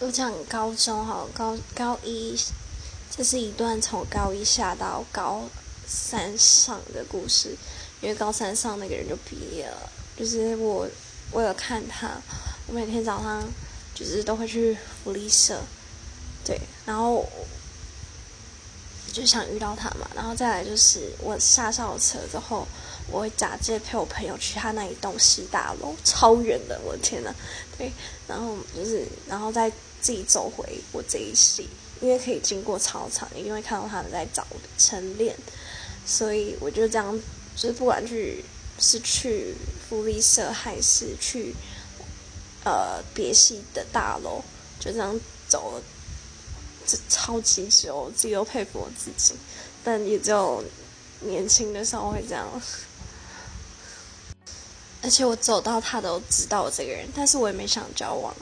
我讲高中哈，高高一，这是一段从高一下到高三上的故事。因为高三上那个人就毕业了，就是我，为了看他，我每天早上就是都会去福利社，对，然后就想遇到他嘛。然后再来就是我下校车之后，我会假借陪我朋友去他那一栋西大楼，超远的，我天呐，对，然后就是然后再。自己走回我这一系，因为可以经过操场，一定会看到他们在找晨练，所以我就这样，就是不管去是去福利社还是去呃别系的大楼，就这样走了，超级久，我自己都佩服我自己，但也就年轻的时候会这样。而且我走到他都知道我这个人，但是我也没想交往。